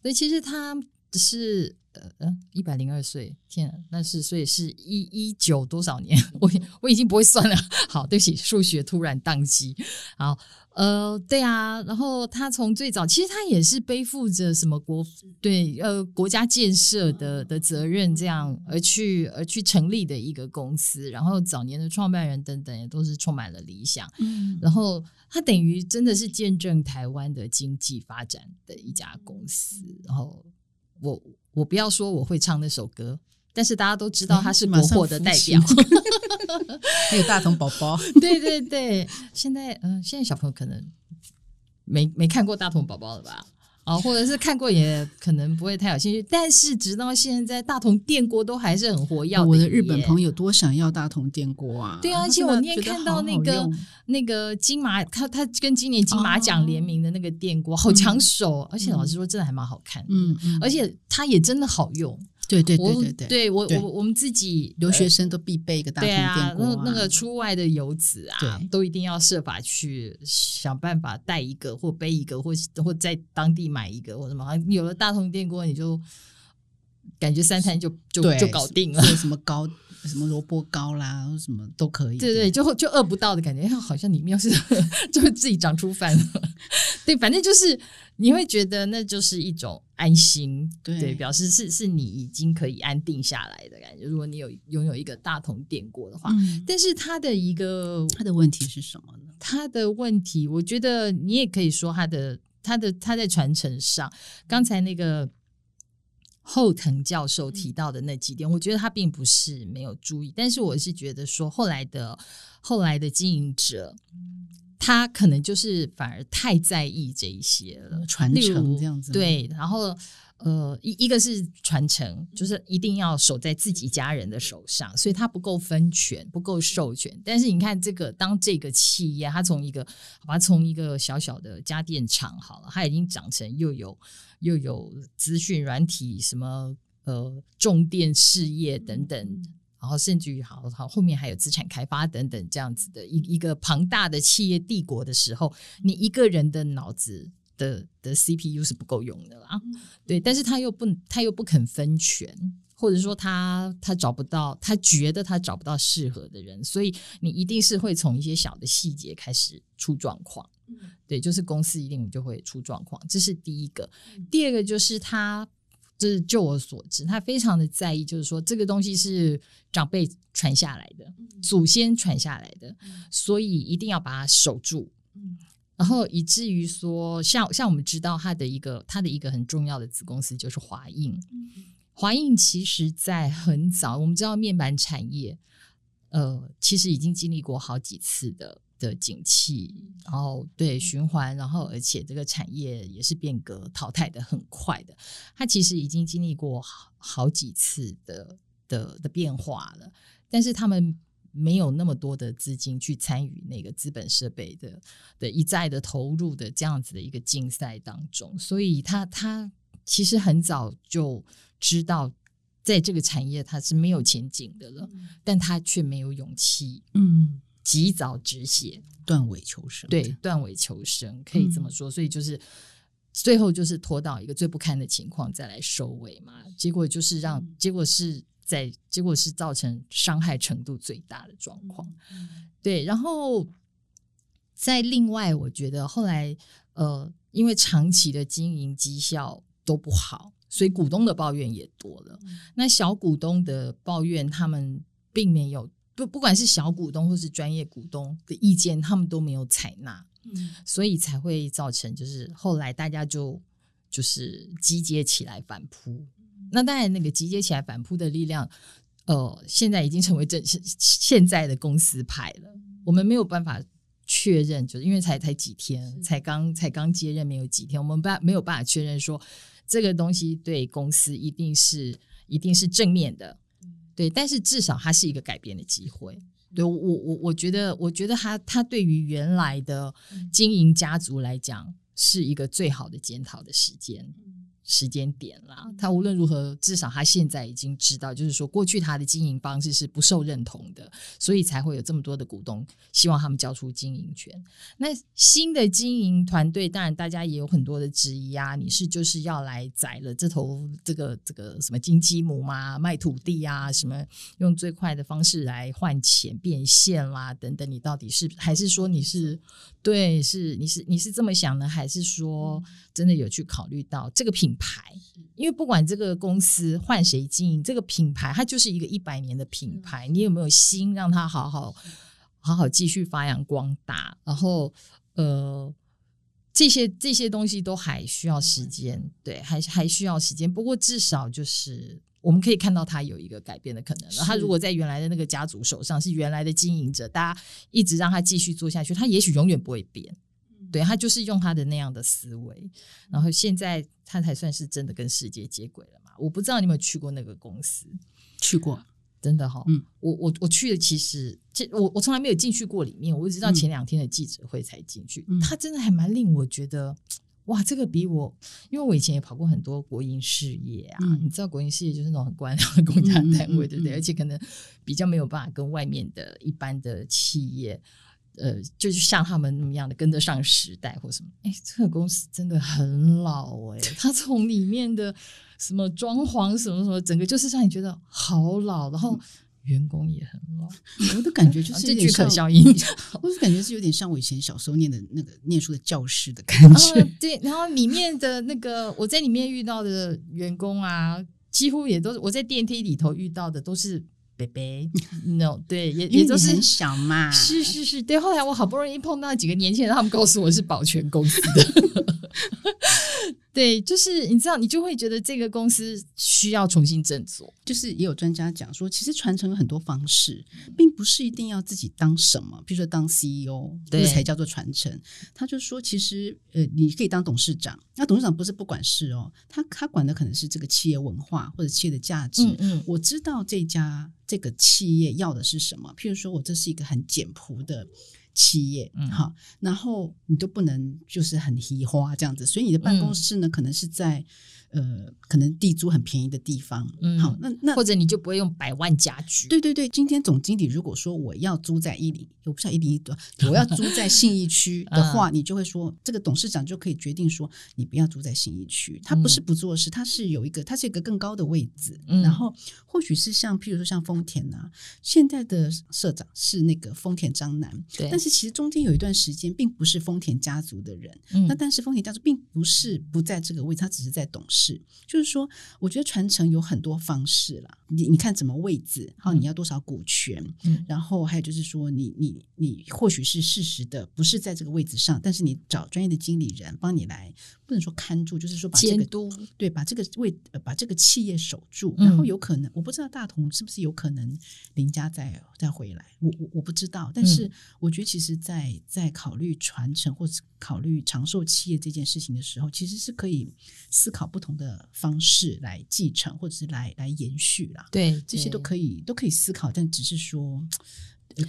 所以其实它是。呃呃，一百零二岁，天，那是所以是一一九多少年？(laughs) 我我已经不会算了。(laughs) 好，对不起，数学突然宕机。好，呃，对啊，然后他从最早，其实他也是背负着什么国对呃国家建设的的责任，这样而去而去成立的一个公司。然后早年的创办人等等也都是充满了理想。嗯，然后他等于真的是见证台湾的经济发展的一家公司。然后我。我不要说我会唱那首歌，但是大家都知道他是国货的代表，(laughs) 还有大童宝宝。(laughs) 对对对，现在嗯，现在小朋友可能没没看过大童宝宝了吧？哦，或者是看过也可能不会太有兴趣，但是直到现在，大同电锅都还是很活跃。我的日本朋友多想要大同电锅啊！对啊，而且我那天看到那个那个金马，他他跟今年金马奖联名的那个电锅，好抢手，而且老实说，真的还蛮好看。嗯嗯，而且它也真的好用。对对对对对，对我我我们自己留学生都必备一个大通电锅啊，那那个出外的游子啊，都一定要设法去想办法带一个或背一个，或或在当地买一个或什么。有了大通电锅，你就感觉三餐就就就搞定了，什么糕。什么萝卜糕啦，什么都可以。对对，就就饿不到的感觉，好像里面是 (laughs) 就会自己长出饭了。对，反正就是你会觉得那就是一种安心，对，表示是是你已经可以安定下来的感觉。如果你有拥有一个大同电锅的话，但是它的一个它的问题是什么呢？它的问题，我觉得你也可以说它的它的它在传承上，刚才那个。后藤教授提到的那几点，我觉得他并不是没有注意，但是我是觉得说，后来的后来的经营者，他可能就是反而太在意这一些了，传承这样子。对，然后呃，一一个是传承，就是一定要守在自己家人的手上，所以他不够分权，不够授权。但是你看，这个当这个企业，它从一个，好吧，从一个小小的家电厂，好了，它已经长成又有。又有资讯软体什么呃重电事业等等，然后甚至于好好后面还有资产开发等等这样子的一一个庞大的企业帝国的时候，你一个人的脑子的的 CPU 是不够用的啦。对，但是他又不他又不肯分权，或者说他他找不到他觉得他找不到适合的人，所以你一定是会从一些小的细节开始出状况。对，就是公司一定就会出状况，这是第一个。第二个就是他，就是就我所知，他非常的在意，就是说这个东西是长辈传下来的，祖先传下来的，所以一定要把它守住。然后以至于说，像像我们知道它的一个它的一个很重要的子公司就是华映。华映其实在很早，我们知道面板产业，呃，其实已经经历过好几次的。的景气，然后对循环，然后而且这个产业也是变革淘汰的很快的，它其实已经经历过好好几次的的的变化了，但是他们没有那么多的资金去参与那个资本设备的的一再的投入的这样子的一个竞赛当中，所以他他其实很早就知道在这个产业它是没有前景的了，但他却没有勇气，嗯。及早止血，断尾求生。对，断尾求生可以这么说。所以就是最后就是拖到一个最不堪的情况再来收尾嘛。结果就是让结果是在结果是造成伤害程度最大的状况。对，然后在另外，我觉得后来呃，因为长期的经营绩效都不好，所以股东的抱怨也多了。那小股东的抱怨，他们并没有。不，不管是小股东或是专业股东的意见，他们都没有采纳，嗯，所以才会造成就是后来大家就就是集结起来反扑。那当然，那个集结起来反扑的力量，呃，现在已经成为正现在的公司派了。我们没有办法确认，就是因为才才几天，才刚才刚接任没有几天，我们办没有办法确认说这个东西对公司一定是一定是正面的。对，但是至少它是一个改变的机会。对我我我觉得，我觉得他他对于原来的经营家族来讲，是一个最好的检讨的时间。时间点啦，他无论如何，至少他现在已经知道，就是说过去他的经营方式是不受认同的，所以才会有这么多的股东希望他们交出经营权。那新的经营团队，当然大家也有很多的质疑啊，你是就是要来宰了这头这个这个什么金鸡母吗？卖土地啊，什么用最快的方式来换钱变现啦等等，你到底是还是说你是对是你是你是这么想呢，还是说真的有去考虑到这个品？牌，因为不管这个公司换谁经营，这个品牌它就是一个一百年的品牌。你有没有心让它好好好好继续发扬光大？然后，呃，这些这些东西都还需要时间，对，还还需要时间。不过至少就是我们可以看到它有一个改变的可能了。他如果在原来的那个家族手上是原来的经营者，大家一直让它继续做下去，它也许永远不会变。对他就是用他的那样的思维，然后现在他才算是真的跟世界接轨了嘛？我不知道你有没有去过那个公司，去过，真的哈。嗯，我我我去的其实这我我从来没有进去过里面，我直到前两天的记者会才进去。他真的还蛮令我觉得，哇，这个比我，因为我以前也跑过很多国营事业啊，你知道国营事业就是那种很官僚的公家单位，对不对？而且可能比较没有办法跟外面的一般的企业。呃，就是像他们那么样的跟得上时代或什么？哎，这个公司真的很老哎，它从里面的什么装潢什么什么，整个就是让你觉得好老，然后员工也很老。我的感觉就是这句可笑音，(laughs) 我就感觉是有点像我以前小时候念的那个念书的教室的感觉。对，然后里面的那个我在里面遇到的员工啊，几乎也都是我在电梯里头遇到的都是。贝贝，(laughs) no，对，也也都是很小嘛，(laughs) 是是是，对。后来我好不容易碰到几个年轻人，他们告诉我是保全公司的。对，就是你知道，你就会觉得这个公司需要重新振作。就是也有专家讲说，其实传承有很多方式，并不是一定要自己当什么，比如说当 CEO，那才叫做传承。他就说，其实呃，你可以当董事长，那董事长不是不管事哦，他他管的可能是这个企业文化或者企业的价值。嗯嗯，我知道这家这个企业要的是什么，譬如说我这是一个很简朴的。企业，嗯，好，然后你都不能就是很移花这样子，所以你的办公室呢，可能是在。呃，可能地租很便宜的地方，嗯，好，那那或者你就不会用百万家具。对对对，今天总经理如果说我要租在一零，我不知道一零一多，我要租在信义区的话，你就会说这个董事长就可以决定说你不要租在信义区。他不是不做事，他是有一个，他是一个更高的位置。然后或许是像譬如说像丰田呐，现在的社长是那个丰田张楠，对。但是其实中间有一段时间并不是丰田家族的人，嗯那但是丰田家族并不是不在这个位置，他只是在董事。是，就是说，我觉得传承有很多方式啦。你你看怎么位置，然后你要多少股权，然后还有就是说，你你你或许是事实的，不是在这个位置上，但是你找专业的经理人帮你来，不能说看住，就是说把这个对，把这个位把这个企业守住，然后有可能，我不知道大同是不是有可能林家再再回来，我我我不知道，但是我觉得其实，在在考虑传承或者考虑长寿企业这件事情的时候，其实是可以思考不同。的方式来继承，或者是来来延续啦。对，这些都可以都可以思考，但只是说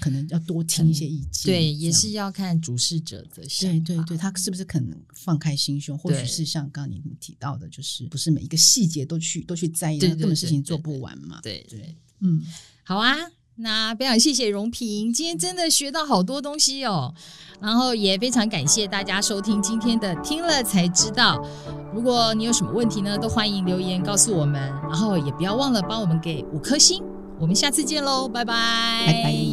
可能要多听一些意见。对，也是要看主事者的想对对对，他是不是可能放开心胸？或许是像刚刚您提到的，就是不是每一个细节都去都去在意，那根本事情做不完嘛。对对，嗯，好啊。那非常谢谢荣平，今天真的学到好多东西哦。然后也非常感谢大家收听今天的听了才知道。如果你有什么问题呢，都欢迎留言告诉我们。然后也不要忘了帮我们给五颗星。我们下次见喽，拜拜，拜拜。